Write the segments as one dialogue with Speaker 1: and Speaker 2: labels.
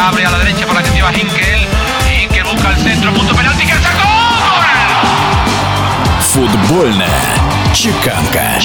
Speaker 1: abre a la derecha por la que lleva Hinkel. Hinkel busca el centro, punto penalti que sacó.
Speaker 2: Футбольная чеканка.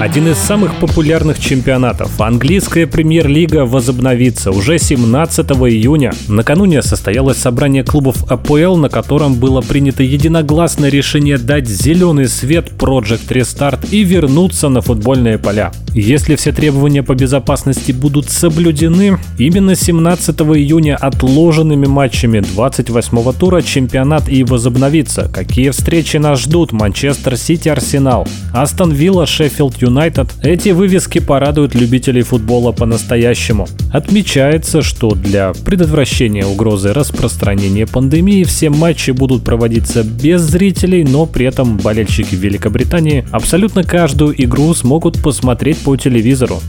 Speaker 3: Один из самых популярных чемпионатов. Английская премьер-лига возобновится уже 17 июня. Накануне состоялось собрание клубов АПЛ, на котором было принято единогласное решение дать зеленый свет Project Restart и вернуться на футбольные поля. Если все требования по безопасности будут соблюдены, именно 17 июня отложенными матчами 28 тура чемпионат и возобновится. Какие встречи нас ждут? Манчестер Сити, Арсенал, Астон Вилла, Шеффилд Юнайтед, эти вывески порадуют любителей футбола по-настоящему. Отмечается, что для предотвращения угрозы распространения пандемии все матчи будут проводиться без зрителей, но при этом болельщики Великобритании абсолютно каждую игру смогут посмотреть по телевизору.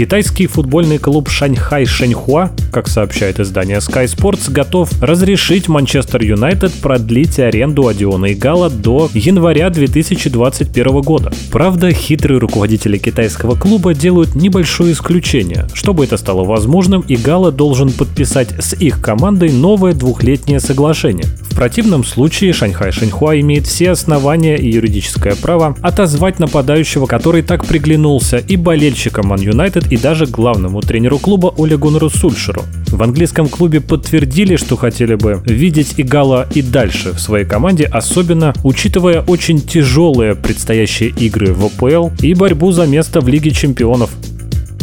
Speaker 3: Китайский футбольный клуб Шаньхай Шэньхуа, как сообщает издание Sky Sports, готов разрешить Манчестер Юнайтед продлить аренду Одиона Игала до января 2021 года. Правда, хитрые руководители китайского клуба делают небольшое исключение. Чтобы это стало возможным, Игала должен подписать с их командой новое двухлетнее соглашение. В противном случае Шаньхай Шэньхуа имеет все основания и юридическое право отозвать нападающего, который так приглянулся и болельщикам Ман Юнайтед, и даже главному тренеру клуба Оле Гуннеру Сульшеру. В английском клубе подтвердили, что хотели бы видеть Игала и дальше в своей команде, особенно учитывая очень тяжелые предстоящие игры в ОПЛ и борьбу за место в Лиге чемпионов.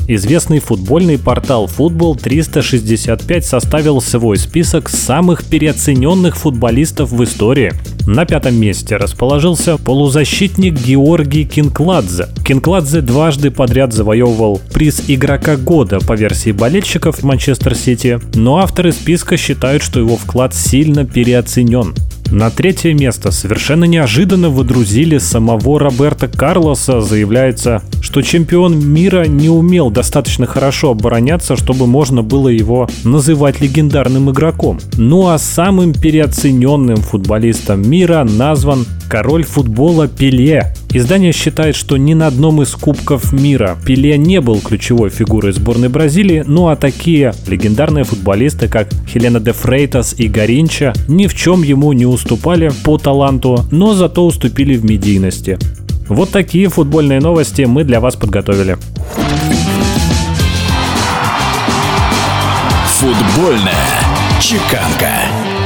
Speaker 3: Известный футбольный портал Football 365 составил свой список самых переоцененных футболистов в истории. На пятом месте расположился полузащитник Георгий Кинкладзе. Кинкладзе дважды подряд завоевывал приз игрока года по версии болельщиков Манчестер Сити, но авторы списка считают, что его вклад сильно переоценен. На третье место совершенно неожиданно выдрузили самого Роберта Карлоса. Заявляется, что чемпион мира не умел достаточно хорошо обороняться, чтобы можно было его называть легендарным игроком. Ну а самым переоцененным футболистом мира назван король футбола Пеле. Издание считает, что ни на одном из кубков мира Пеле не был ключевой фигурой сборной Бразилии, ну а такие легендарные футболисты, как Хелена де Фрейтас и Гаринча, ни в чем ему не уступали по таланту, но зато уступили в медийности. Вот такие футбольные новости мы для вас подготовили.
Speaker 2: Футбольная чеканка.